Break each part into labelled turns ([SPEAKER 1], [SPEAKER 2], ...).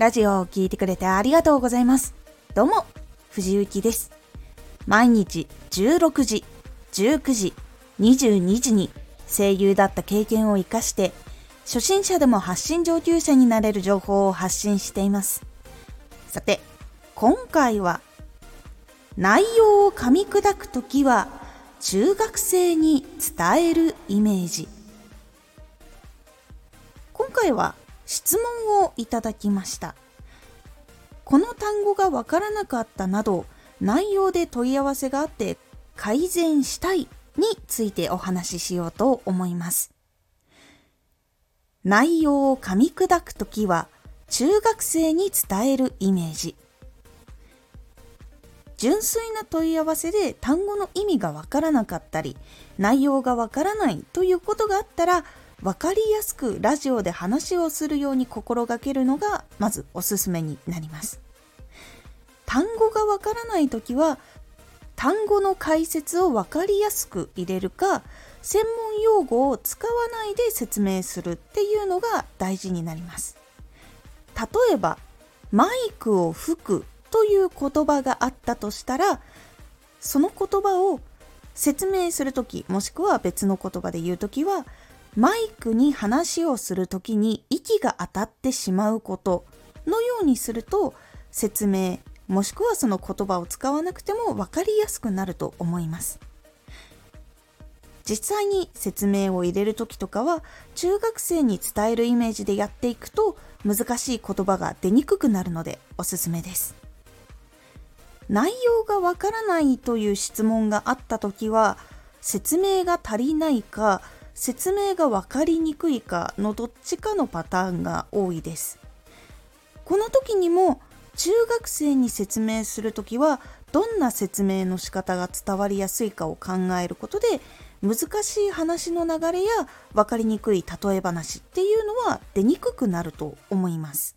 [SPEAKER 1] ラジオを聴いてくれてありがとうございます。どうも、藤幸です。毎日16時、19時、22時に声優だった経験を活かして、初心者でも発信上級者になれる情報を発信しています。さて、今回は、内容を噛み砕くときは、中学生に伝えるイメージ。今回は質問をいただきました。この単語がわからなかったなど、内容で問い合わせがあって改善したいについてお話ししようと思います。内容を噛み砕くときは中学生に伝えるイメージ。純粋な問い合わせで単語の意味がわからなかったり内容がわからないということがあったら分かりやすくラジオで話をするように心がけるのがまずおすすめになります。単語がわからない時は単語の解説を分かりやすく入れるか専門用語を使わないで説明するっていうのが大事になります例えばマイクを吹くという言葉があったとしたらその言葉を説明する時もしくは別の言葉で言う時はマイクに話をする時に息が当たってしまうことのようにすると説明もしくはその言葉を使わなくても分かりやすくなると思います。実際に説明を入れる時とかは中学生に伝えるイメージでやっていくと難しい言葉が出にくくなるのでおすすめです。内容がわからないという質問があった時は説明が足りないか説明が分かりにくいかのどっちかのパターンが多いですこの時にも中学生に説明する時はどんな説明の仕方が伝わりやすいかを考えることで難しい話の流れや分かりにくい例え話っていうのは出にくくなると思います。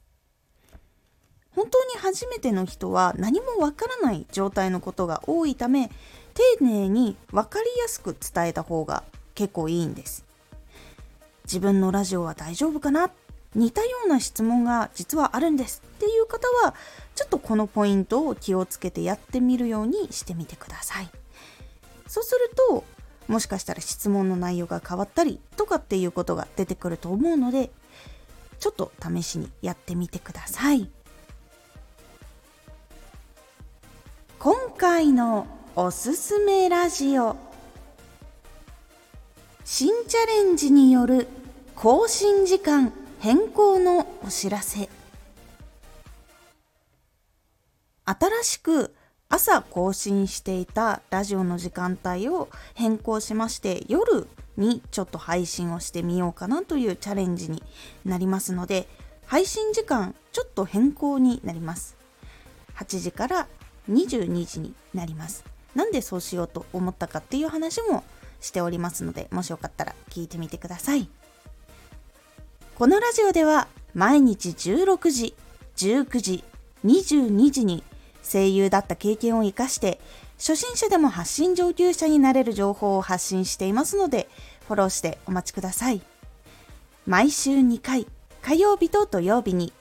[SPEAKER 1] 本当に初めての人は何もわからない状態のことが多いため丁寧に分かりやすく伝えた方が結構いいんです。自分のラジオは大丈夫かな？似たような質問が実はあるんですっていう方はちょっとこのポイントを気をつけてやってみるようにしてみてください。そうするともしかしたら質問の内容が変わったりとかっていうことが出てくると思うのでちょっと試しにやってみてください。今回のおすすめラジオ。新チャレンジによる更新時間変更のお知らせ。新しく朝更新していたラジオの時間帯を変更しまして夜にちょっと配信をしてみようかなというチャレンジになりますので配信時間ちょっと変更になります。8時から22時になります。なんでそうしようと思ったかっていう話もしておりますのでもしよかったら聞いてみてください。このラジオでは毎日16時19時22時に声優だった経験を活かして初心者でも発信上級者になれる情報を発信していますのでフォローしてお待ちください。毎週2回火曜日と土曜日に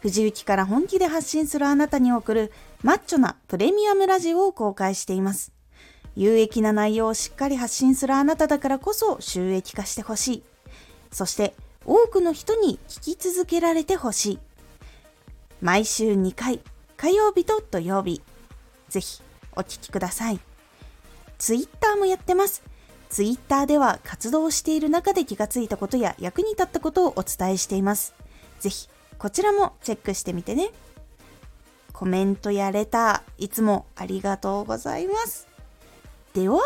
[SPEAKER 1] 藤雪から本気で発信するあなたに送るマッチョなプレミアムラジオを公開しています。有益な内容をしっかり発信するあなただからこそ収益化してほしいそして多くの人に聞き続けられてほしい毎週2回火曜日と土曜日。ぜひお聴きください。ツイッターもやってます。ツイッターでは活動している中で気がついたことや役に立ったことをお伝えしています。ぜひこちらもチェックしてみてね。コメントやレター、いつもありがとうございます。では、